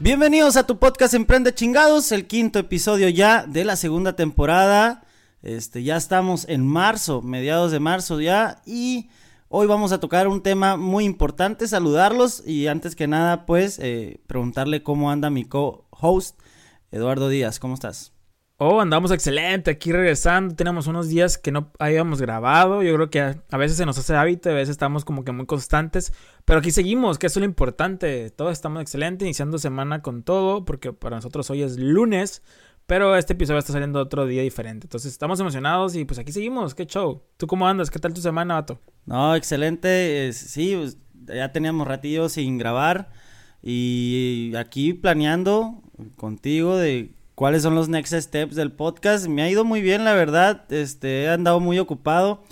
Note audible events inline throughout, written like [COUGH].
Bienvenidos a tu podcast Emprende Chingados, el quinto episodio ya de la segunda temporada. Este, ya estamos en marzo, mediados de marzo ya, y hoy vamos a tocar un tema muy importante, saludarlos y antes que nada, pues, eh, preguntarle cómo anda mi co-host, Eduardo Díaz, ¿cómo estás? Oh, andamos excelente, aquí regresando, tenemos unos días que no habíamos grabado, yo creo que a, veces se nos hace hábito, a veces estamos como que muy constantes, pero aquí seguimos, que eso es lo importante, todos estamos excelente, iniciando semana con todo, porque para nosotros hoy es lunes, pero este episodio está saliendo otro día diferente, entonces estamos emocionados y pues aquí seguimos, qué show. ¿Tú cómo andas? ¿Qué tal tu semana, vato? No, excelente, sí, pues, ya teníamos ratillo sin grabar y aquí planeando contigo de cuáles son los next steps del podcast. Me ha ido muy bien, la verdad. Este, he andado muy ocupado.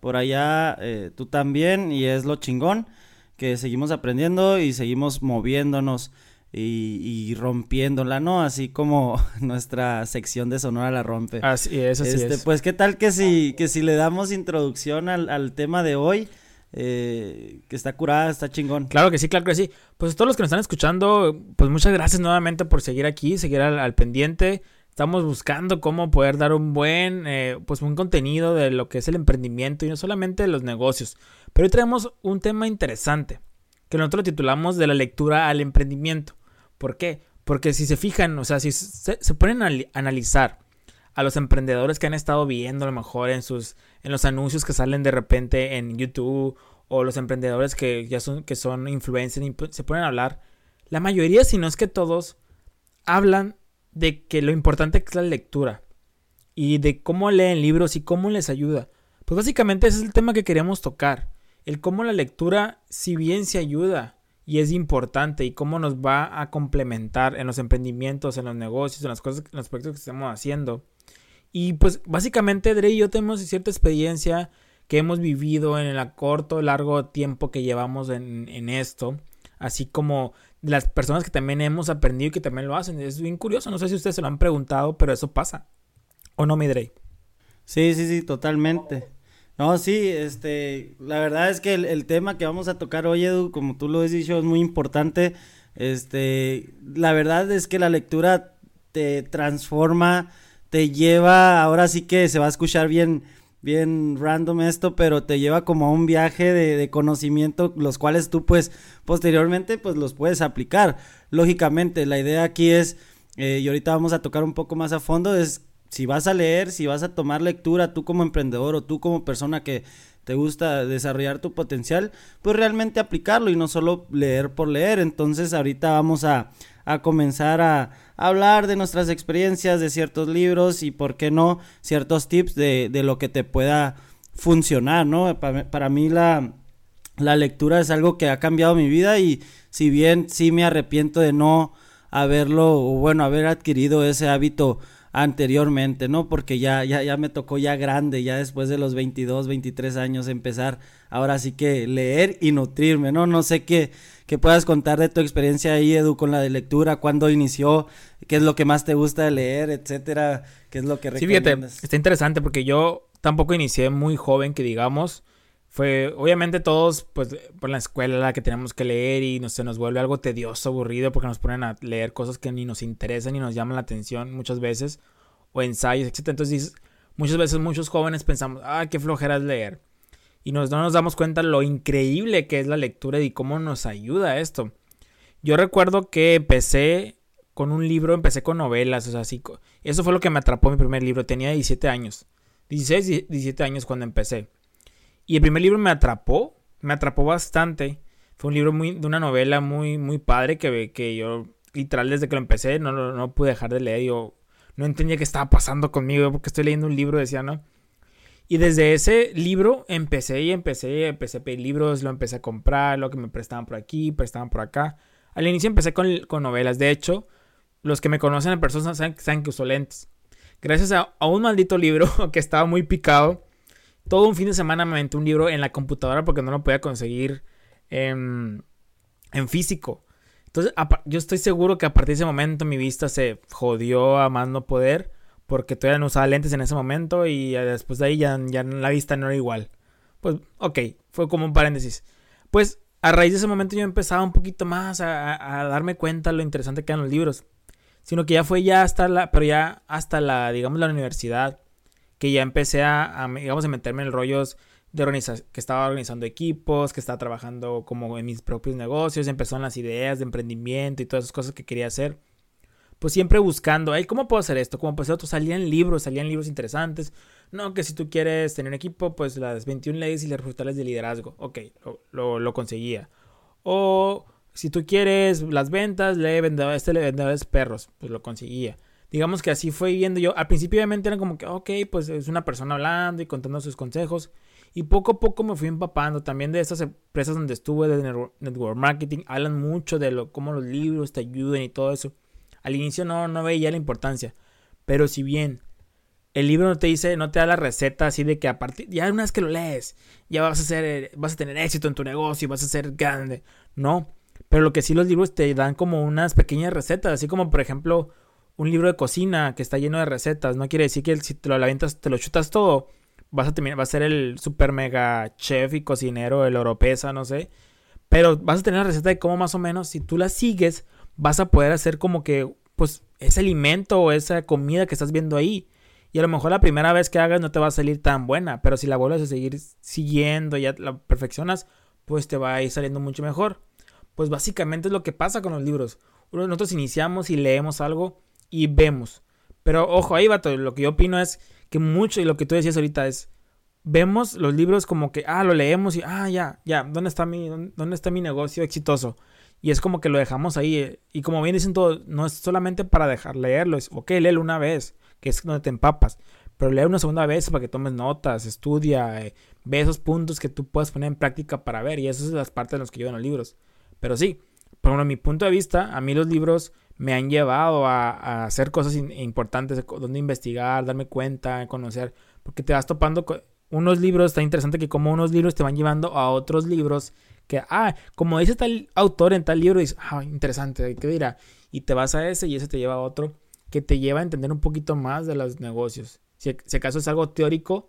Por allá eh, tú también y es lo chingón que seguimos aprendiendo y seguimos moviéndonos y, rompiéndola, ¿no? Así como [LAUGHS] nuestra sección de Sonora la rompe. Así es, así este, es. Pues qué tal que si, que si le damos introducción al, al tema de hoy. Eh, que está curada, está chingón. Claro que sí, claro que sí. Pues todos los que nos están escuchando, pues muchas gracias nuevamente por seguir aquí, seguir al, pendiente. Estamos buscando cómo poder dar un buen, eh, pues un contenido de lo que es el emprendimiento y no solamente los negocios. Pero hoy tenemos un tema interesante, que nosotros lo titulamos de la lectura al emprendimiento. ¿Por qué? Porque si se fijan, o sea, si se ponen a analizar a los emprendedores que han estado viendo a lo mejor en sus en los anuncios que salen de repente en YouTube o los emprendedores que ya son que son influencers y se ponen a hablar, la mayoría si no es que todos hablan de que lo importante es la lectura y de cómo leen libros y cómo les ayuda. Pues básicamente ese es el tema que queremos tocar, el cómo la lectura si bien se ayuda y es importante y cómo nos va a complementar en los emprendimientos, en los negocios, en las cosas, en los proyectos que estamos haciendo y pues básicamente Dre y yo tenemos cierta experiencia que hemos vivido en el corto, largo tiempo que llevamos en, esto. Así como las personas que también hemos aprendido y que también lo hacen. Es bien curioso. No sé si ustedes se lo han preguntado, pero eso pasa. ¿O no, mi Dre? Sí, sí, sí, totalmente. No, sí, este, la verdad es que el, el, tema que vamos a tocar hoy, Edu, como tú lo has dicho, es muy importante. Este, la verdad es que la lectura te transforma, te lleva, ahora sí que se va a escuchar bien, bien random esto, pero te lleva como a un viaje de, conocimiento, los cuales tú pues posteriormente pues los puedes aplicar. Lógicamente, la idea aquí es, eh, y ahorita vamos a tocar un poco más a fondo, es si vas a leer, si vas a tomar lectura, tú como emprendedor o tú como persona que te gusta desarrollar tu potencial, pues realmente aplicarlo y no solo leer por leer. Entonces ahorita vamos a, a comenzar a, hablar de nuestras experiencias, de ciertos libros y, por qué no, ciertos tips de, de lo que te pueda funcionar, ¿no? Para, para mí la, la lectura es algo que ha cambiado mi vida y si bien sí me arrepiento de no haberlo, o bueno, haber adquirido ese hábito anteriormente, ¿no? Porque ya, ya, ya me tocó ya grande, ya después de los 22, 23 años empezar ahora sí que leer y nutrirme, ¿no? No sé qué, que puedas contar de tu experiencia ahí, Edu, con la de lectura, cuándo inició, qué es lo que más te gusta de leer, etcétera, qué es lo que recomiendas. Sí, fíjate, está interesante porque yo tampoco inicié muy joven, que digamos, fue, obviamente todos, pues, por la escuela la que tenemos que leer y se nos vuelve algo tedioso, aburrido, porque nos ponen a leer cosas que ni nos interesan ni nos llaman la atención muchas veces, o ensayos, etc. Entonces, muchas veces muchos jóvenes pensamos, ah, qué flojera es leer. Y no nos damos cuenta lo increíble que es la lectura y cómo nos ayuda esto. Yo recuerdo que empecé con un libro, empecé con novelas, o sea, así, eso fue lo que me atrapó mi primer libro, tenía 17 años, 16, 17 años cuando empecé. Y el primer libro me atrapó, me atrapó bastante. Fue un libro muy, de una novela muy, muy padre que, que yo, literal, desde que lo empecé, no, no, no pude dejar de leer. Yo no entendía qué estaba pasando conmigo porque estoy leyendo un libro, decía, ¿no? Y desde ese libro empecé y empecé, empecé a pedir libros, lo empecé a comprar, lo que me prestaban por aquí, prestaban por acá. Al inicio empecé con, novelas. De hecho, los que me conocen en persona saben, saben que uso lentes. Gracias a, un maldito libro [LAUGHS] que estaba muy picado, todo un fin de semana me aventé un libro en la computadora porque no lo podía conseguir en, en físico. Entonces, yo estoy seguro que a partir de ese momento mi vista se jodió a más no poder porque todavía no usaba lentes en ese momento y después de ahí ya, la vista no era igual. Pues, ok, fue como un paréntesis. Pues a raíz de ese momento yo empezaba un poquito más a, darme cuenta lo interesante que eran los libros. Sino que ya fue ya hasta la, pero ya hasta la, digamos, la universidad, que ya empecé a, digamos, a meterme en rollos de organizar, que estaba organizando equipos, que estaba trabajando como en mis propios negocios, empezaron las ideas de emprendimiento y todas esas cosas que quería hacer pues siempre buscando, ay, ¿cómo puedo hacer esto? Como pues otros salían libros, salían libros interesantes. No, que si tú quieres tener un equipo, pues las 21 leyes y las resultados de liderazgo. Ok, lo, conseguía. O si tú quieres las ventas, lee vendedores, este vendedores perros, pues lo conseguía. Digamos que así fue viendo yo. Al principio obviamente era como que, ok, pues es una persona hablando y contando sus consejos. Y poco a poco me fui empapando también de estas empresas donde estuve de network marketing. Hablan mucho de lo, cómo los libros te ayudan y todo eso. Al inicio no, no veía la importancia. Pero si bien el libro no te dice, no te da la receta así de que a partir, ya una vez que lo lees, ya vas a ser, vas a tener éxito en tu negocio, vas a ser grande. No. Pero lo que sí los libros te dan como unas pequeñas recetas, así como por ejemplo un libro de cocina que está lleno de recetas. No quiere decir que si te lo avientas, te lo chutas todo, vas a terminar, vas a ser el super mega chef y cocinero, el oropesa, no sé. Pero vas a tener la receta de cómo más o menos, si tú la sigues, vas a poder hacer como que, pues, ese alimento o esa comida que estás viendo ahí. Y a lo mejor la primera vez que hagas no te va a salir tan buena, pero si la vuelves a seguir siguiendo, ya la perfeccionas, pues te va a ir saliendo mucho mejor. Pues básicamente es lo que pasa con los libros. Nosotros iniciamos y leemos algo y vemos. Pero ojo, ahí va todo. Lo que yo opino es que mucho, y lo que tú decías ahorita es, vemos los libros como que, ah, lo leemos y, ah, ya, ya, ¿dónde está mi, dónde está mi negocio exitoso? Y es como que lo dejamos ahí. Eh, y como bien dicen todos, no es solamente para dejar leerlo. Es, ok, léelo una vez, que es donde te empapas. Pero lee una segunda vez para que tomes notas, estudia, eh, ve esos puntos que tú puedes poner en práctica para ver. Y esas son las partes de los que llevan los libros. Pero sí, por mi punto de vista, a mí los libros me han llevado a, hacer cosas importantes, donde investigar, darme cuenta, conocer. Porque te vas topando con unos libros, está interesante que como unos libros te van llevando a otros libros que, ah, como dice tal autor en tal libro, dices, ah, interesante, ¿qué dirá? Y te vas a ese y ese te lleva a otro que te lleva a entender un poquito más de los negocios. Si, si acaso es algo teórico,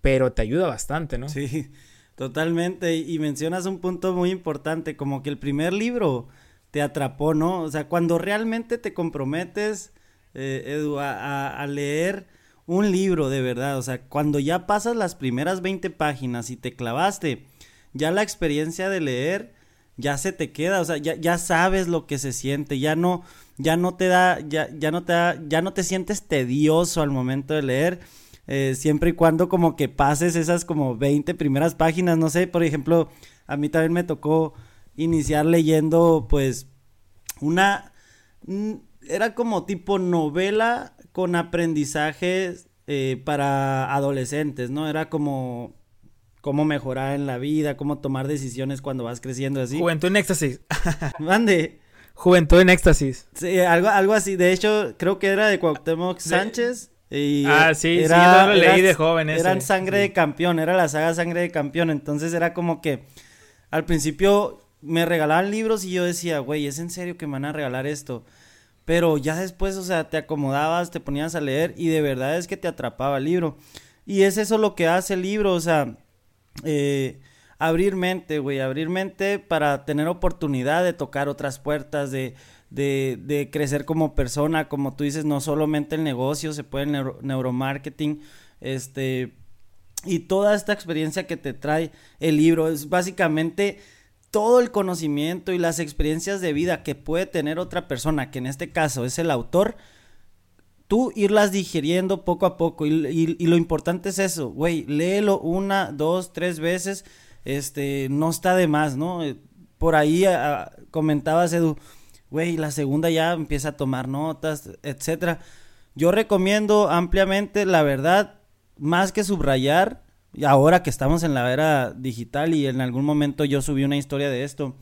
pero te ayuda bastante, ¿no? Sí, totalmente. Y mencionas un punto muy importante, como que el primer libro te atrapó, ¿no? O sea, cuando realmente te comprometes, eh, Edu, a, leer un libro de verdad, o sea, cuando ya pasas las primeras 20 páginas y te clavaste, ya la experiencia de leer ya se te queda, o sea, ya, ya sabes lo que se siente, ya no, ya no te da, ya, ya no te da, ya no te sientes tedioso al momento de leer, eh, siempre y cuando como que pases esas como 20 primeras páginas, no sé, por ejemplo, a mí también me tocó iniciar leyendo pues una, mm, era como tipo novela con aprendizajes eh, para adolescentes, ¿no? Era como cómo mejorar en la vida, cómo tomar decisiones cuando vas creciendo así. Juventud en éxtasis. [LAUGHS] Mande. Juventud en éxtasis. Sí, algo, algo así. De hecho, creo que era de Cuauhtémoc Sánchez. Y ah, sí, era, sí, lo leí de joven. Eran Sangre de Campeón, era la saga Sangre de Campeón. Entonces era como que al principio me regalaban libros y yo decía, güey, ¿es en serio que me van a regalar esto? Pero ya después, o sea, te acomodabas, te ponías a leer y de verdad es que te atrapaba el libro. Y es eso lo que hace el libro, o sea, eh, abrir mente, güey, abrir mente para tener oportunidad de tocar otras puertas, de, de, crecer como persona, como tú dices, no solamente el negocio, se puede el neuromarketing, este, y toda esta experiencia que te trae el libro es básicamente todo el conocimiento y las experiencias de vida que puede tener otra persona, que en este caso es el autor, tú irlas digiriendo poco a poco. Y, lo importante es eso, güey, léelo una, dos, tres veces, este, no está de más, ¿no? Eh, por ahí ah, comentabas, Edu, güey, la segunda ya empieza a tomar notas, etcétera. Yo recomiendo ampliamente, la verdad, más que subrayar, ahora que estamos en la era digital y en algún momento yo subí una historia de esto,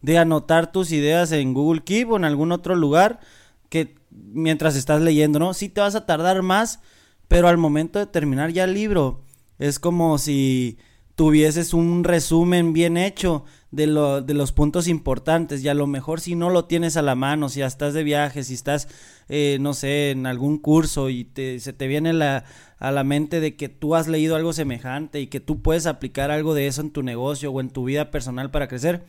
de anotar tus ideas en Google Keep o en algún otro lugar que mientras estás leyendo, ¿no? Sí te vas a tardar más, pero al momento de terminar ya el libro es como si tuvieses un resumen bien hecho de, lo, de los puntos importantes y a lo mejor si no lo tienes a la mano, si ya estás de viaje, si estás, eh, no sé, en algún curso y te, se te viene la, a la mente de que tú has leído algo semejante y que tú puedes aplicar algo de eso en tu negocio o en tu vida personal para crecer,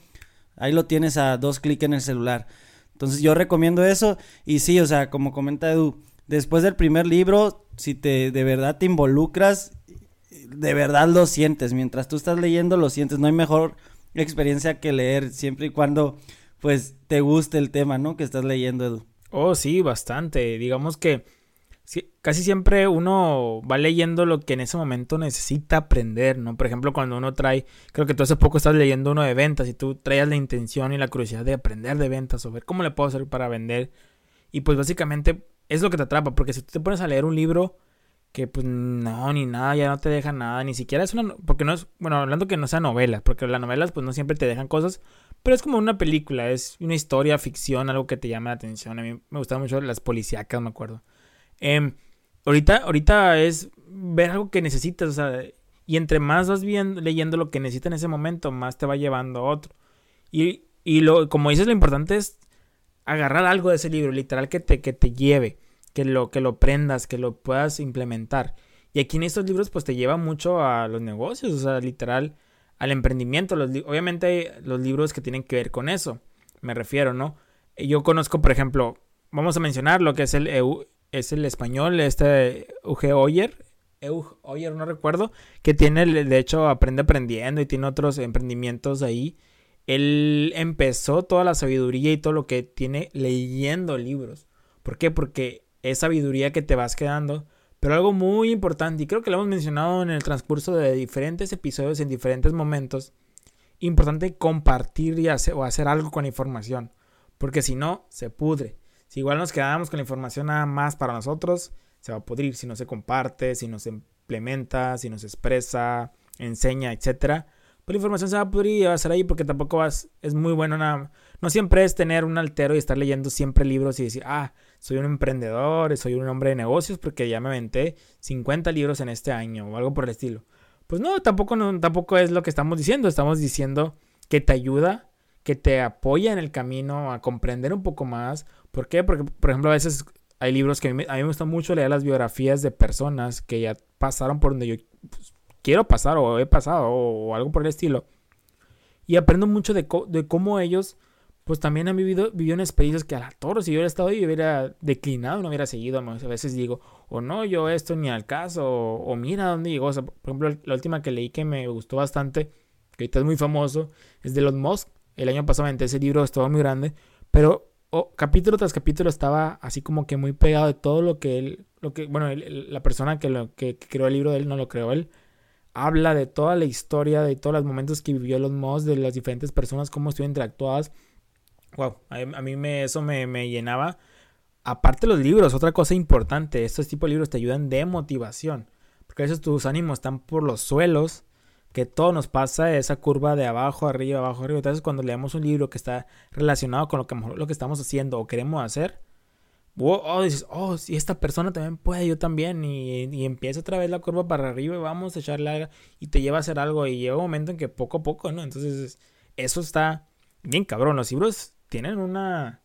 Ahí lo tienes a dos clics en el celular. Entonces yo recomiendo eso y sí, o sea, como comenta Edu, después del primer libro, si te de verdad te involucras, de verdad lo sientes. Mientras tú estás leyendo, lo sientes. No hay mejor experiencia que leer, siempre y cuando pues te guste el tema, ¿no? Que estás leyendo, Edu. Oh, sí, bastante. Digamos que casi siempre uno va leyendo lo que en ese momento necesita aprender, ¿no? Por ejemplo, cuando uno trae, creo que tú hace poco estás leyendo uno de ventas y tú traías la intención y la curiosidad de aprender de ventas o ver cómo le puedo hacer para vender. Y pues básicamente es lo que te atrapa, porque si tú te pones a leer un libro que pues no, ni nada, ya no te deja nada, ni siquiera es una, porque no es, bueno, hablando que no sea novela, porque las novelas pues no siempre te dejan cosas, pero es como una película, es una historia, ficción, algo que te llama la atención. A mí me gustaban mucho las policíacas, me acuerdo. Eh, ahorita, ahorita es ver algo que necesitas, o sea, y entre más vas viendo, leyendo lo que necesitas en ese momento, más te va llevando a otro. Y, y lo, como dices, lo importante es agarrar algo de ese libro, literal, que te, que te lleve, que lo, que lo prendas, que lo puedas implementar. Y aquí en estos libros, pues te lleva mucho a los negocios, o sea, literal, al emprendimiento. Obviamente, los libros que tienen que ver con eso, me refiero, ¿no? Yo conozco, por ejemplo, vamos a mencionar lo que es el EU, es el español, este Uge Oyer, Eug Oyer, no recuerdo, que tiene, de hecho, Aprende Aprendiendo y tiene otros emprendimientos ahí. Él empezó toda la sabiduría y todo lo que tiene leyendo libros. ¿Por qué? Porque es sabiduría que te vas quedando. Pero algo muy importante, y creo que lo hemos mencionado en el transcurso de diferentes episodios en diferentes momentos, importante compartir y hacer, o hacer algo con la información. Porque si no, se pudre. Si igual nos quedamos con la información nada más para nosotros, se va a pudrir si no se comparte, si no se implementa, si no se expresa, enseña, etcétera. Pues la información se va a pudrir y va a ser ahí porque tampoco vas, es muy bueno nada. No siempre es tener un altero y estar leyendo siempre libros y decir, ah, soy un emprendedor, soy un hombre de negocios porque ya me aventé 50 libros en este año o algo por el estilo. Pues no, tampoco, tampoco es lo que estamos diciendo. Estamos diciendo que te ayuda que te apoya en el camino a comprender un poco más. ¿Por qué? Porque, por ejemplo, a veces hay libros que a mí, me gusta mucho leer las biografías de personas que ya pasaron por donde yo pues, quiero pasar o he pasado o, algo por el estilo. Y aprendo mucho de, cómo ellos pues también han vivido, vivido en experiencias que a la toro, si yo hubiera estado ahí, hubiera declinado, no hubiera seguido. A veces digo, o no, yo esto ni al caso, o, mira dónde llegó. por ejemplo, la última que leí que me gustó bastante, que ahorita es muy famoso, es de Elon Musk, el año pasado ese libro, estaba muy grande, pero capítulo tras capítulo estaba así como que muy pegado de todo lo que él, lo que, bueno, la persona que, lo, que, creó el libro de él, no lo creó él, habla de toda la historia, de todos los momentos que vivió los Moss, de las diferentes personas, cómo estuvieron interactuadas. Wow, a, mí me, eso me, me llenaba. Aparte los libros, otra cosa importante, estos tipos de libros te ayudan de motivación, porque a veces tus ánimos están por los suelos que todo nos pasa esa curva de abajo, arriba, abajo, arriba. Entonces, cuando leemos un libro que está relacionado con lo que, lo que estamos haciendo o queremos hacer, oh, dices, oh, si esta persona también puede, yo también. Y, y, empieza otra vez la curva para arriba y vamos a echarle y te lleva a hacer algo. Y llega un momento en que poco a poco, ¿no? Entonces, eso está bien cabrón. Los libros tienen una.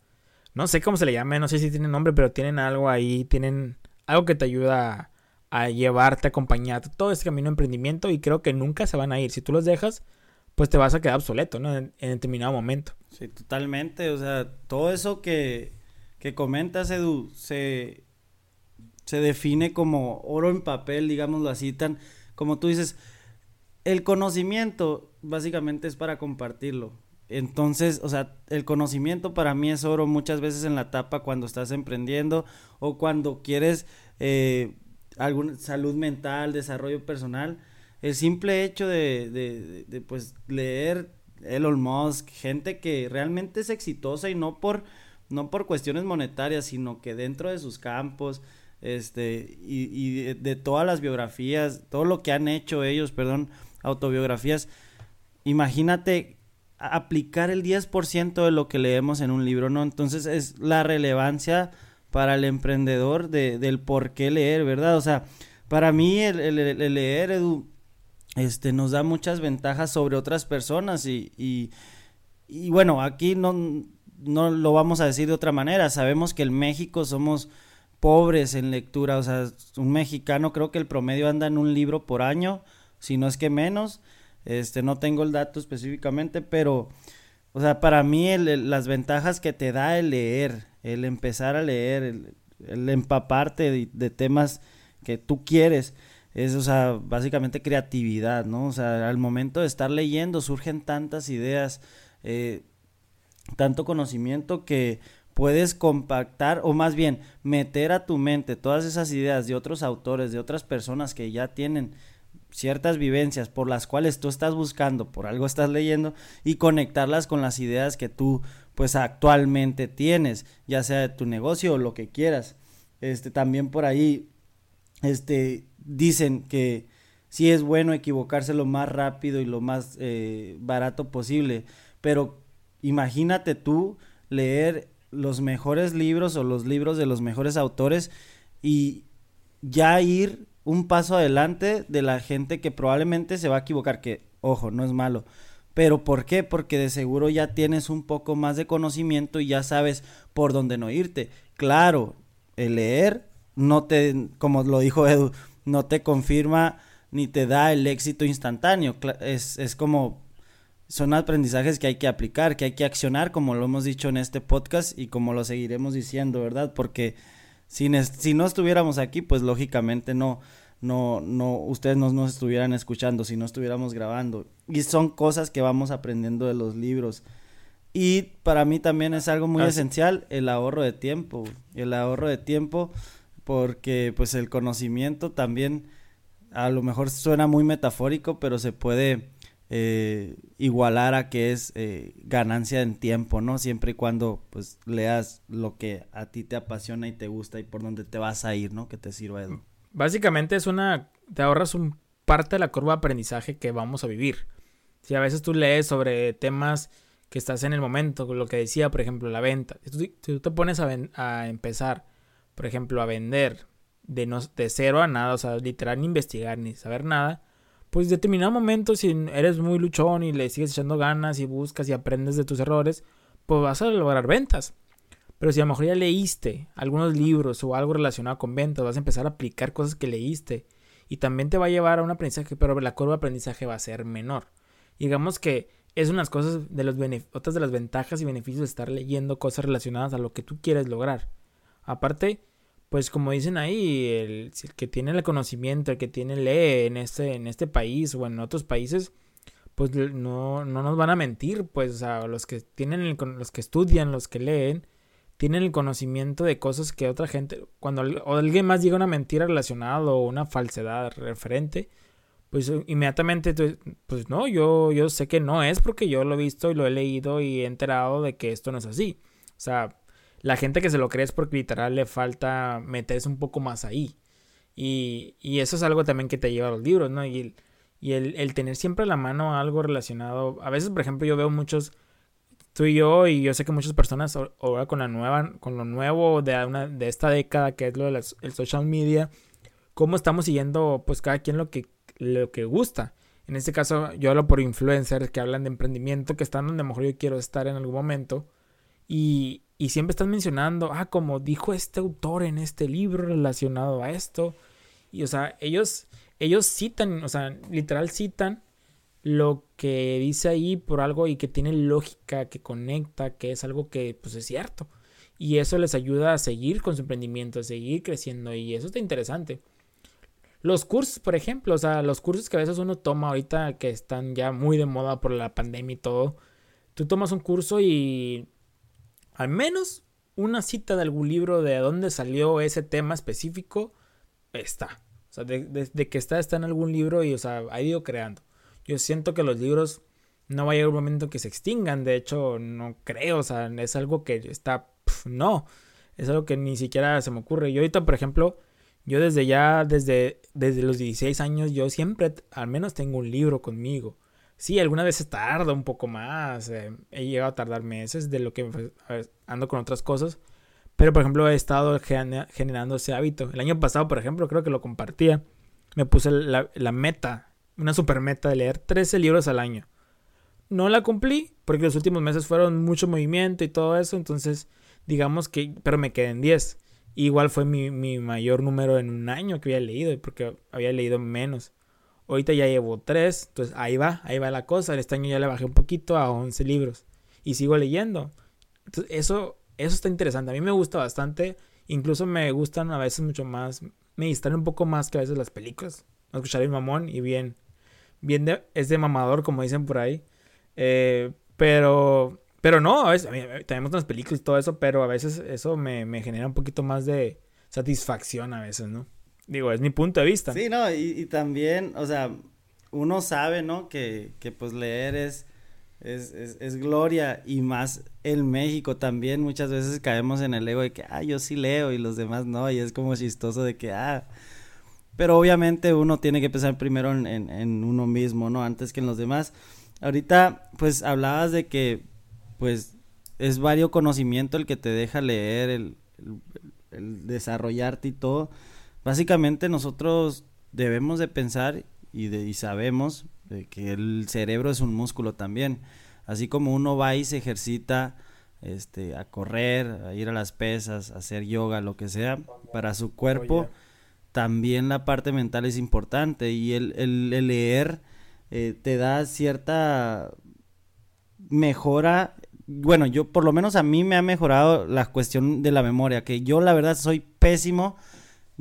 No sé cómo se le llame, no sé si tienen nombre, pero tienen algo ahí, tienen algo que te ayuda a llevarte, a acompañarte todo este camino de emprendimiento y creo que nunca se van a ir. Si tú los dejas, pues te vas a quedar obsoleto, ¿no? En, determinado momento. Sí, totalmente. O sea, todo eso que, que comentas, Edu, se, se define como oro en papel, digámoslo así, tan como tú dices, el conocimiento básicamente es para compartirlo. Entonces, o sea, el conocimiento para mí es oro muchas veces en la etapa cuando estás emprendiendo o cuando quieres eh, alguna salud mental, desarrollo personal. El simple hecho de, de, pues leer Elon Musk, gente que realmente es exitosa y no por, no por cuestiones monetarias, sino que dentro de sus campos, este, y, de, todas las biografías, todo lo que han hecho ellos, perdón, autobiografías, imagínate aplicar el 10% de lo que leemos en un libro, ¿no? Entonces es la relevancia para el emprendedor de, del por qué leer, ¿verdad? O sea, para mí el, el, leer, Edu, este, nos da muchas ventajas sobre otras personas y, y, y bueno, aquí no, no lo vamos a decir de otra manera, sabemos que en México somos pobres en lectura, o sea, un mexicano creo que el promedio anda en un libro por año, si no es que menos, este, no tengo el dato específicamente, pero, o sea, para mí las ventajas que te da el leer, el empezar a leer, el, empaparte de, temas que tú quieres, es, o sea, básicamente creatividad, ¿no? O sea, al momento de estar leyendo surgen tantas ideas, eh, tanto conocimiento que puedes compactar o más bien meter a tu mente todas esas ideas de otros autores, de otras personas que ya tienen ciertas vivencias por las cuales tú estás buscando, por algo estás leyendo y conectarlas con las ideas que tú pues actualmente tienes, ya sea de tu negocio o lo que quieras. Este también por ahí este dicen que sí es bueno equivocarse lo más rápido y lo más eh, barato posible, pero imagínate tú leer los mejores libros o los libros de los mejores autores y ya ir un paso adelante de la gente que probablemente se va a equivocar, que ojo, no es malo. Pero ¿por qué? Porque de seguro ya tienes un poco más de conocimiento y ya sabes por dónde no irte. Claro, el leer no te, como lo dijo Edu, no te confirma ni te da el éxito instantáneo. Es, es como son aprendizajes que hay que aplicar, que hay que accionar, como lo hemos dicho en este podcast y como lo seguiremos diciendo, ¿verdad? Porque si, si no estuviéramos aquí, pues lógicamente no, no, no, ustedes no nos estuvieran escuchando, si no estuviéramos grabando. Y son cosas que vamos aprendiendo de los libros. Y para mí también es algo muy esencial el ahorro de tiempo, el ahorro de tiempo, porque pues el conocimiento también a lo mejor suena muy metafórico, pero se puede eh, igualar a que es eh, ganancia en tiempo, ¿no? Siempre y cuando pues leas lo que a ti te apasiona y te gusta y por donde te vas a ir, ¿no? Que te sirva, Edu. Básicamente es una, te ahorras un parte de la curva de aprendizaje que vamos a vivir. Si a veces tú lees sobre temas que estás en el momento, lo que decía, por ejemplo, la venta. Si tú, te pones a, a, empezar, por ejemplo, a vender de, no, de cero a nada, o sea, literal ni investigar ni saber nada, pues determinado momento, si eres muy luchón y le sigues echando ganas y buscas y aprendes de tus errores, pues vas a lograr ventas. Pero si a lo mejor ya leíste algunos libros o algo relacionado con ventas, vas a empezar a aplicar cosas que leíste y también te va a llevar a un aprendizaje, pero la curva de aprendizaje va a ser menor. Digamos que es unas cosas de los otras de las ventajas y beneficios de estar leyendo cosas relacionadas a lo que tú quieres lograr. Aparte, pues como dicen ahí, el, que tiene el conocimiento, el que tiene lee en este, en este país o en otros países, pues no, no nos van a mentir, pues a los que tienen el, los que estudian, los que leen, tienen el conocimiento de cosas que otra gente, cuando alguien más diga una mentira relacionada o una falsedad referente, pues inmediatamente, pues no, yo, yo sé que no es porque yo lo he visto y lo he leído y he enterado de que esto no es así. O sea, la gente que se lo cree es porque literal le falta meterse un poco más ahí. Y, y eso es algo también que te lleva a los libros, ¿no? Y, el, y el, tener siempre a la mano algo relacionado. A veces, por ejemplo, yo veo muchos, tú y yo, y yo sé que muchas personas ahora con la nueva, con lo nuevo de, una, de esta década, que es lo del social media, cómo estamos siguiendo, pues cada quien lo que, lo que gusta. En este caso, yo hablo por influencers que hablan de emprendimiento, que están donde mejor yo quiero estar en algún momento. Y, y siempre están mencionando, ah, como dijo este autor en este libro relacionado a esto. Y, o sea, ellos, ellos citan, o sea, literal citan lo que dice ahí por algo y que tiene lógica, que conecta, que es algo que, pues, es cierto. Y eso les ayuda a seguir con su emprendimiento, a seguir creciendo. Y eso está interesante. Los cursos, por ejemplo, o sea, los cursos que a veces uno toma ahorita que están ya muy de moda por la pandemia y todo. Tú tomas un curso y al menos una cita de algún libro de dónde salió ese tema específico está. O sea, de, que está, está en algún libro y, o sea, ha ido creando. Yo siento que los libros no va a llegar un momento que se extingan. De hecho, no creo. O sea, es algo que está. no. Es algo que ni siquiera se me ocurre. Yo ahorita, por ejemplo, Yo desde ya, desde, desde los 16 años, yo siempre al menos tengo un libro conmigo. Sí, algunas veces tarda un poco más. Eh, he llegado a tardar meses de lo que ando con otras cosas. Pero, por ejemplo, he estado generando ese hábito. El año pasado, por ejemplo, creo que lo compartía. Me puse la, la meta, una super meta de leer 13 libros al año. No la cumplí porque los últimos meses fueron mucho movimiento y todo eso. Entonces, digamos que, pero me quedé en 10. Igual fue mi, mi mayor número en un año que había leído, porque había leído menos. Ahorita ya llevo 3, entonces ahí va, ahí va la cosa. Este año ya le bajé un poquito a 11 libros y sigo leyendo. Entonces, eso eso está interesante. A mí me gusta bastante. Incluso me gustan a veces mucho más. Me distraen un poco más que a veces las películas. Escuchar el mamón y bien. Bien de, es de mamador, como dicen por ahí. Eh, pero. Pero no, a veces, tenemos unas películas y todo eso, pero a veces eso me, me, genera un poquito más de satisfacción a veces, ¿no? Digo, es mi punto de vista. Sí, no, y, también, o sea, uno sabe, ¿no? Que, que pues leer es es, es, gloria y más en México también muchas veces caemos en el ego de que, ah, yo sí leo y los demás no, y es como chistoso de que, ah, pero obviamente uno tiene que pensar primero en, en, uno mismo, ¿no? Antes que en los demás. Ahorita, pues hablabas de que, pues, es vario conocimiento el que te deja leer, el, el desarrollarte y todo. Básicamente nosotros debemos de pensar y, de, y sabemos que el cerebro es un músculo también. Así como uno va y se ejercita este, a correr, a ir a las pesas, a hacer yoga, lo que sea, para su cuerpo, también la parte mental es importante y el, el, leer eh, te da cierta mejora. Bueno, yo por lo menos a mí me ha mejorado la cuestión de la memoria, que yo la verdad soy pésimo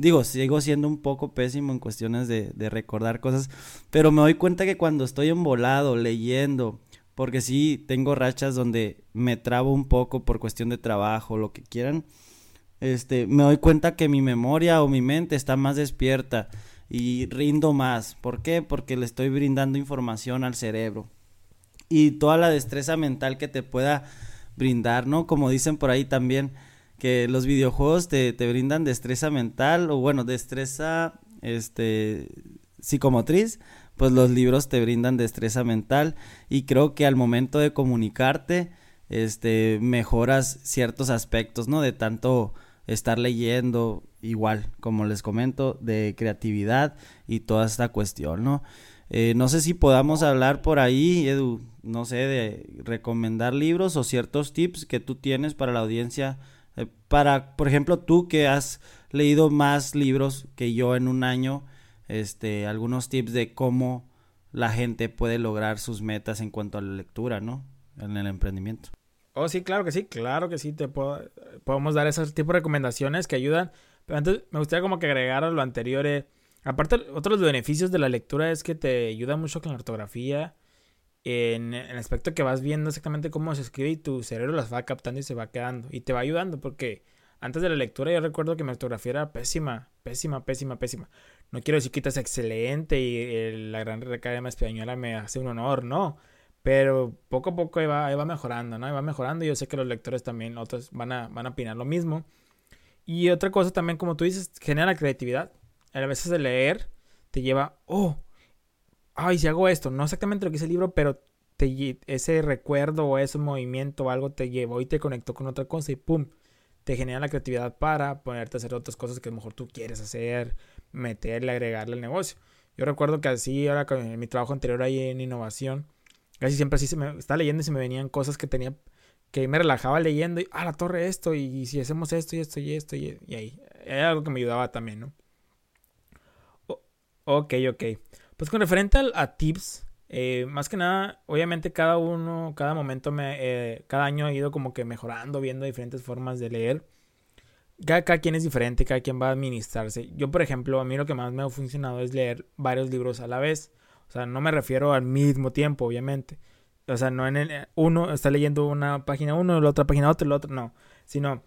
Digo, sigo siendo un poco pésimo en cuestiones de, de recordar cosas, pero me doy cuenta que cuando estoy embolado, leyendo, porque sí tengo rachas donde me trabo un poco por cuestión de trabajo, lo que quieran, este, me doy cuenta que mi memoria o mi mente está más despierta y rindo más. ¿Por qué? Porque le estoy brindando información al cerebro. Y toda la destreza mental que te pueda brindar, ¿no? Como dicen por ahí también, que los videojuegos te, te brindan destreza mental o bueno, destreza este psicomotriz, pues los libros te brindan destreza mental y creo que al momento de comunicarte este mejoras ciertos aspectos, ¿no? De tanto estar leyendo igual, como les comento, de creatividad y toda esta cuestión, ¿no? Eh, no sé si podamos hablar por ahí, Edu, no sé, de recomendar libros o ciertos tips que tú tienes para la audiencia eh, para, por ejemplo, tú que has leído más libros que yo en un año, este, algunos tips de cómo la gente puede lograr sus metas en cuanto a la lectura, ¿no? En el emprendimiento. Oh, sí, claro que sí, claro que sí, te puedo, podemos dar ese tipo de recomendaciones que ayudan. Pero antes me gustaría como que agregar a lo anterior. Eh, aparte, otros beneficios de la lectura es que te ayuda mucho con la ortografía en el aspecto que vas viendo exactamente cómo se escribe y tu cerebro las va captando y se va quedando y te va ayudando porque antes de la lectura yo recuerdo que mi ortografía era pésima, pésima, pésima, pésima. No quiero decir que es excelente y la Gran Academia Española me hace un honor, no. Pero poco a poco va, va mejorando, ¿no? va mejorando y yo sé que los lectores también, otros van a, van a opinar lo mismo. Y otra cosa también, como tú dices, genera creatividad. A veces de leer te lleva, oh, ay, si hago esto, no exactamente lo que dice el libro, pero te, ese recuerdo o ese movimiento o algo te llevó y te conectó con otra cosa y pum, te genera la creatividad para ponerte a hacer otras cosas que a lo mejor tú quieres hacer, meterle, agregarle al negocio. Yo recuerdo que así, ahora con mi trabajo anterior ahí en innovación, casi siempre así se me estaba leyendo y se me venían cosas que tenía que me relajaba leyendo y ah la torre esto y, si hacemos esto y esto y esto y, ahí era algo que me ayudaba también no ok ok pues con referente a, tips, eh, más que nada, obviamente cada uno, cada momento, me, eh, cada año he ido como que mejorando, viendo diferentes formas de leer. Cada, quien es diferente, cada quien va a administrarse. Yo, por ejemplo, a mí lo que más me ha funcionado es leer varios libros a la vez. O sea, no me refiero al mismo tiempo, obviamente. O sea, no en el uno está leyendo una página uno, la otra página otra, la otra no. Sino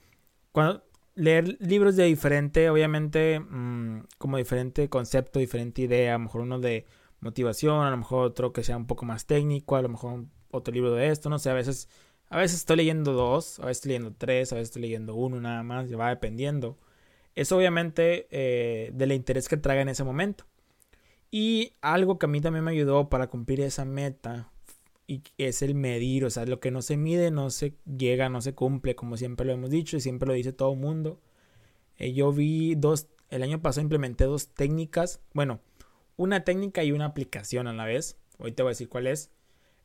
cuando leer libros de diferente, obviamente, mm, como diferente concepto, diferente idea, a lo mejor uno de motivación, a lo mejor otro que sea un poco más técnico, a lo mejor otro libro de esto, no sé, a veces, a veces estoy leyendo dos, a veces estoy leyendo tres, a veces estoy leyendo uno nada más, ya va dependiendo. Es obviamente eh, del interés que traiga en ese momento. Y algo que a mí también me ayudó para cumplir esa meta es el medir, o sea, lo que no se mide no se llega, no se cumple, como siempre lo hemos dicho y siempre lo dice todo el mundo. Eh, yo vi dos, el año pasado implementé dos técnicas, bueno, una técnica y una aplicación a la vez. Hoy te voy a decir cuál es.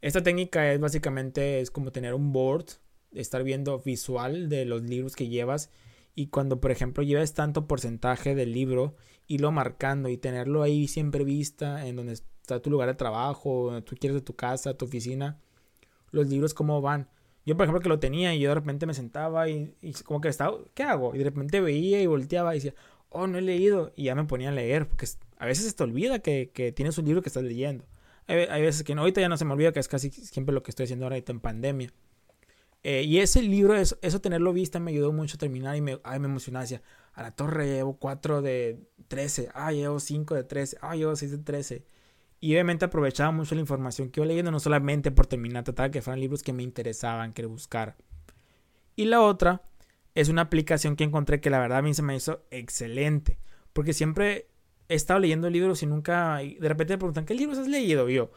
Esta técnica es básicamente es como tener un board, estar viendo visual de los libros que llevas y cuando por ejemplo lleves tanto porcentaje del libro lo marcando y tenerlo ahí siempre vista en donde está tu lugar de trabajo, tú quieres de tu casa, tu oficina, los libros cómo van. Yo por ejemplo que lo tenía y yo de repente me sentaba y, como que estaba, ¿qué hago? Y de repente veía y volteaba y decía, oh, no he leído y ya me ponía a leer porque a veces se te olvida que, que tienes un libro que estás leyendo. Hay, veces que no, ahorita ya no se me olvida que es casi siempre lo que estoy haciendo ahora en pandemia. Eh, y ese libro, eso, eso, tenerlo vista me ayudó mucho a terminar y me, ay, me emocionaba. Decía, a la torre llevo 4 de 13, ah, llevo 5 de 13, ah, llevo 6 de 13. Y obviamente aprovechaba mucho la información que iba leyendo, no solamente por terminar, trataba que fueran libros que me interesaban, que buscar. Y la otra es una aplicación que encontré que la verdad a mí se me hizo excelente. Porque siempre he estado leyendo libros y nunca. de repente me preguntan, ¿qué libros has leído? Y yo,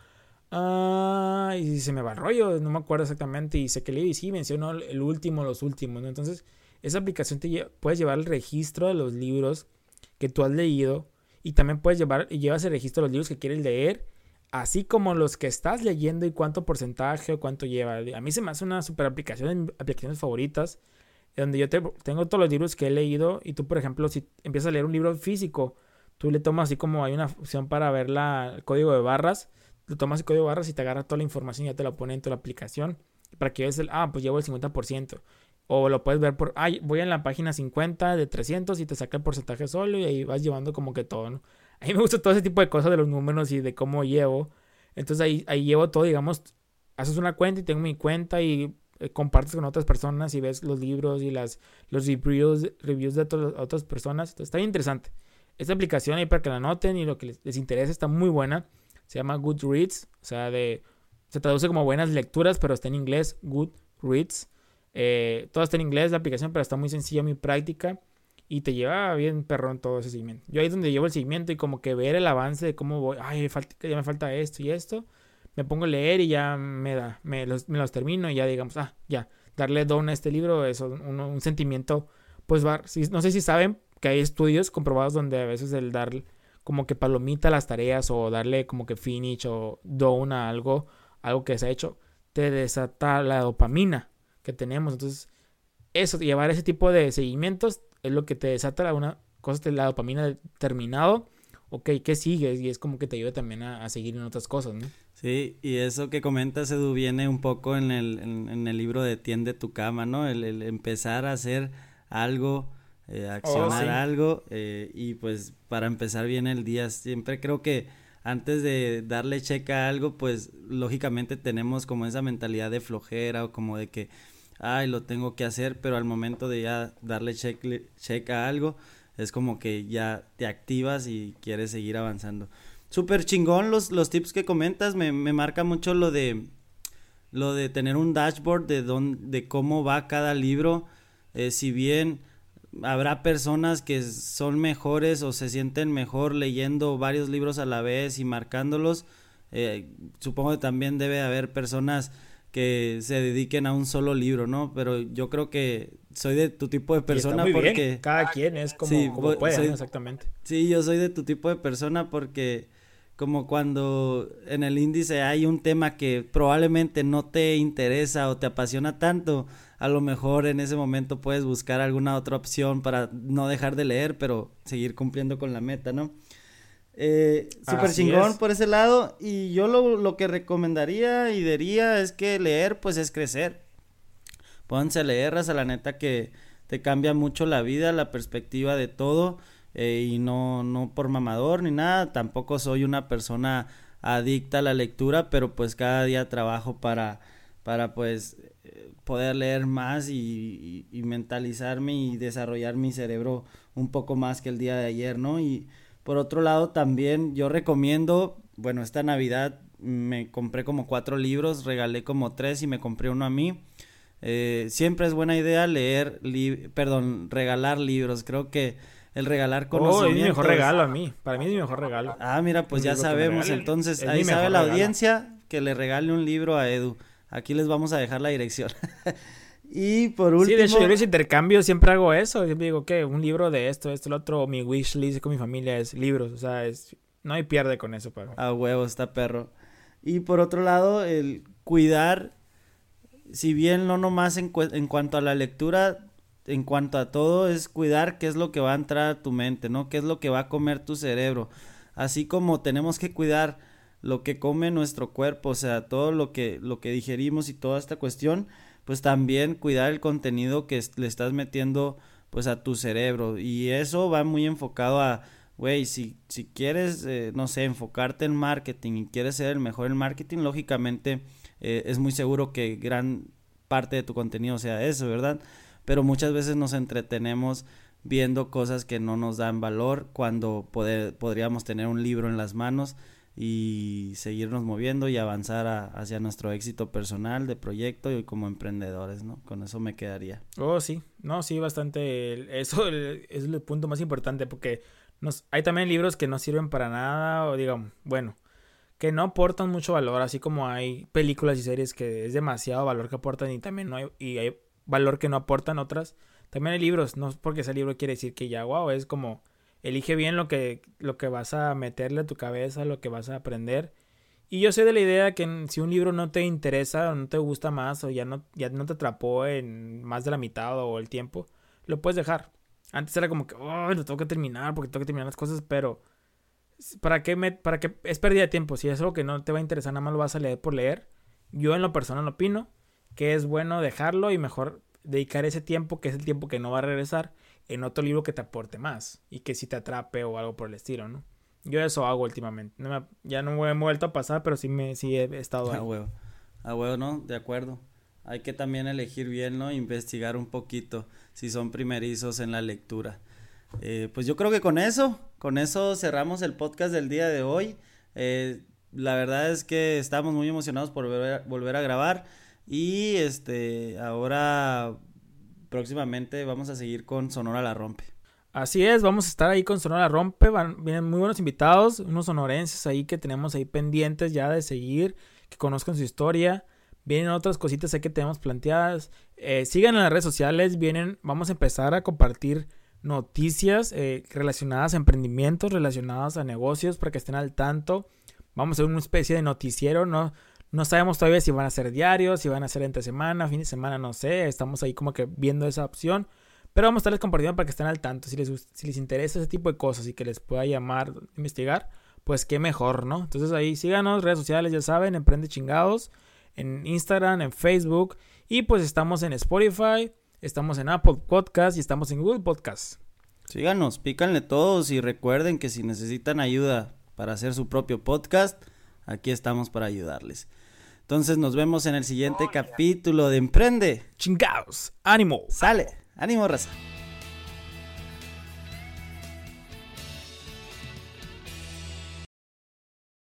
ah, y se me va el rollo, no me acuerdo exactamente. Y sé que leí y sí, mencionó el último, los últimos, ¿no? Entonces, esa aplicación te puedes llevar el registro de los libros que tú has leído. Y también puedes llevar, y llevas el registro de los libros que quieres leer, así como los que estás leyendo y cuánto porcentaje o cuánto lleva. A mí se me hace una super aplicación, aplicaciones favoritas, donde yo tengo todos los libros que he leído y tú, por ejemplo, si empiezas a leer un libro físico, tú le tomas así como hay una opción para ver la, el código de barras, le tomas el código de barras y te agarra toda la información y ya te la pone en tu aplicación para que veas el, ah, pues llevo el 50%. O lo puedes ver por, ah, voy en la página 50 de 300 y te saca el porcentaje solo y ahí vas llevando como que todo, ¿no? A mí me gusta todo ese tipo de cosas de los números y de cómo llevo. Entonces ahí, ahí llevo todo, digamos, haces una cuenta y tengo mi cuenta y eh, compartes con otras personas y ves los libros y las, los reviews, reviews de otras personas. Entonces está bien interesante. Esta aplicación ahí para que la noten y lo que les, interesa está muy buena. Se llama Goodreads, o sea, de, se traduce como buenas lecturas, pero está en inglés, Goodreads. Eh, todo está en inglés la aplicación, pero está muy sencilla, muy práctica. Y te lleva bien perrón todo ese seguimiento. Yo ahí es donde llevo el seguimiento y como que ver el avance de cómo voy. Ay, ya me falta esto y esto. Me pongo a leer y ya me da, me los, termino y ya digamos, ah, ya, darle don a este libro es un, sentimiento, pues va, no sé si saben, que hay estudios comprobados donde a veces el dar como que palomita las tareas o darle como que finish o down a algo, algo que se ha hecho, te desata la dopamina que tenemos. Entonces, eso, llevar ese tipo de seguimientos es lo que te desata una cosa de la dopamina terminado. Ok, ¿qué sigues? Y es como que te ayuda también a, seguir en otras cosas, ¿no? Sí, y eso que comentas, Edu, viene un poco en el, en, el libro de Tiende tu cama, ¿no? El, el empezar a hacer algo eh, oh, accionar algo eh, y pues para empezar bien el día. Siempre creo que antes de darle checa a algo, pues lógicamente tenemos como esa mentalidad de flojera o como de que, ay, lo tengo que hacer, pero al momento de ya darle checa a algo, es como que ya te activas y quieres seguir avanzando. Súper chingón los, los tips que comentas, me, me marca mucho lo de lo de tener un dashboard de, don, de cómo va cada libro, eh, si bien habrá personas que son mejores o se sienten mejor leyendo varios libros a la vez y marcándolos. Eh, supongo que también debe haber personas que se dediquen a un solo libro, ¿no? Pero yo creo que soy de tu tipo de persona porque cada quien es como, puede, exactamente. Sí, yo soy de tu tipo de persona porque como cuando en el índice hay un tema que probablemente no te interesa o te apasiona tanto, a lo mejor en ese momento puedes buscar alguna otra opción para no dejar de leer, pero seguir cumpliendo con la meta, ¿no? Eh, super chingón por ese lado. Y yo lo, lo, que recomendaría y diría es que leer, pues es crecer. Pónganse a leer, a la neta que te cambia mucho la vida, la perspectiva de todo. Eh, y no, no por mamador ni nada. Tampoco soy una persona adicta a la lectura, pero pues cada día trabajo para, para pues poder leer más y, mentalizarme y desarrollar mi cerebro un poco más que el día de ayer, ¿no? Y por otro lado también yo recomiendo, bueno, esta Navidad me compré como cuatro libros, regalé como tres y me compré uno a mí. Eh, siempre es buena idea leer, perdón, regalar libros. Creo que el regalar conocimiento. Oh, es mi mejor regalo a mí. Para mí es mi mejor regalo. Ah, mira, pues ya sabemos. Entonces, ahí sabe la audiencia que le regale un libro a Edu. Aquí les vamos a dejar la dirección. [LAUGHS] y por último. Sí, de hecho, yo les intercambio siempre hago eso. Siempre digo que un libro de esto, esto, lo otro. Mi wish list con mi familia es libros. O sea, es, no hay pierde con eso, pero. A huevo, está perro. Y por otro lado, el cuidar, si bien no nomás en, en cuanto a la lectura, en cuanto a todo es cuidar qué es lo que va a entrar a tu mente, ¿no? ¿Qué es lo que va a comer tu cerebro? Así como tenemos que cuidar lo que come nuestro cuerpo, o sea, todo lo que lo que digerimos y toda esta cuestión, pues también cuidar el contenido que le estás metiendo pues a tu cerebro y eso va muy enfocado a güey, si, si quieres, eh, no sé, enfocarte en marketing y quieres ser el mejor en marketing, lógicamente eh, es muy seguro que gran parte de tu contenido sea eso, ¿verdad? pero muchas veces nos entretenemos viendo cosas que no nos dan valor cuando podríamos tener un libro en las manos y seguirnos moviendo y avanzar hacia nuestro éxito personal de proyecto y como emprendedores, ¿no? Con eso me quedaría. Oh, sí, no, sí, bastante, eso es el punto más importante porque nos, hay también libros que no sirven para nada o digamos, bueno, que no aportan mucho valor, así como hay películas y series que es demasiado valor que aportan y también no hay, y hay valor que no aportan otras. También hay libros, no porque ese libro quiere decir que ya, wow, es como elige bien lo que, lo que vas a meterle a tu cabeza, lo que vas a aprender. Y yo soy de la idea que si un libro no te interesa o no te gusta más o ya no, ya no te atrapó en más de la mitad o el tiempo, lo puedes dejar. Antes era como que, oh, lo tengo que terminar porque tengo que terminar las cosas, pero ¿para qué, para qué es pérdida de tiempo? Si es algo que no te va a interesar, nada más lo vas a leer por leer. Yo en lo personal opino que es bueno dejarlo y mejor dedicar ese tiempo, que es el tiempo que no va a regresar, en otro libro que te aporte más y que si te atrape o algo por el estilo, ¿no? Yo eso hago últimamente. ya no me he vuelto a pasar, pero sí, me, sí he estado ahí. A huevo. A huevo, ¿no? De acuerdo. Hay que también elegir bien, ¿no? Investigar un poquito si son primerizos en la lectura. Eh, pues yo creo que con eso, con eso cerramos el podcast del día de hoy. Eh, la verdad es que estamos muy emocionados por volver a grabar. Y este, ahora próximamente vamos a seguir con Sonora la Rompe. Así es, vamos a estar ahí con Sonora la Rompe. Van, vienen muy buenos invitados, unos sonorenses ahí que tenemos ahí pendientes ya de seguir, que conozcan su historia. Vienen otras cositas ahí que tenemos planteadas. Eh, sigan en las redes sociales, vienen, vamos a empezar a compartir noticias eh, relacionadas a emprendimientos, relacionadas a negocios, para que estén al tanto. Vamos a hacer una especie de noticiero, ¿no? No sabemos todavía si van a ser diarios, si van a ser entre semana, fin de semana, no sé. Estamos ahí como que viendo esa opción. Pero vamos a estarles compartiendo para que estén al tanto. Si les, si les interesa ese tipo de cosas y que les pueda llamar, investigar, pues qué mejor, ¿no? Entonces ahí síganos, redes sociales, ya saben, Emprende Chingados, en Instagram, en Facebook. Y pues estamos en Spotify, estamos en Apple Podcast y estamos en Google Podcast. Síganos, pícanle todos y recuerden que si necesitan ayuda para hacer su propio podcast, aquí estamos para ayudarles. Entonces nos vemos en el siguiente capítulo de Emprende. Chingados, ánimo. Sale, ánimo raza.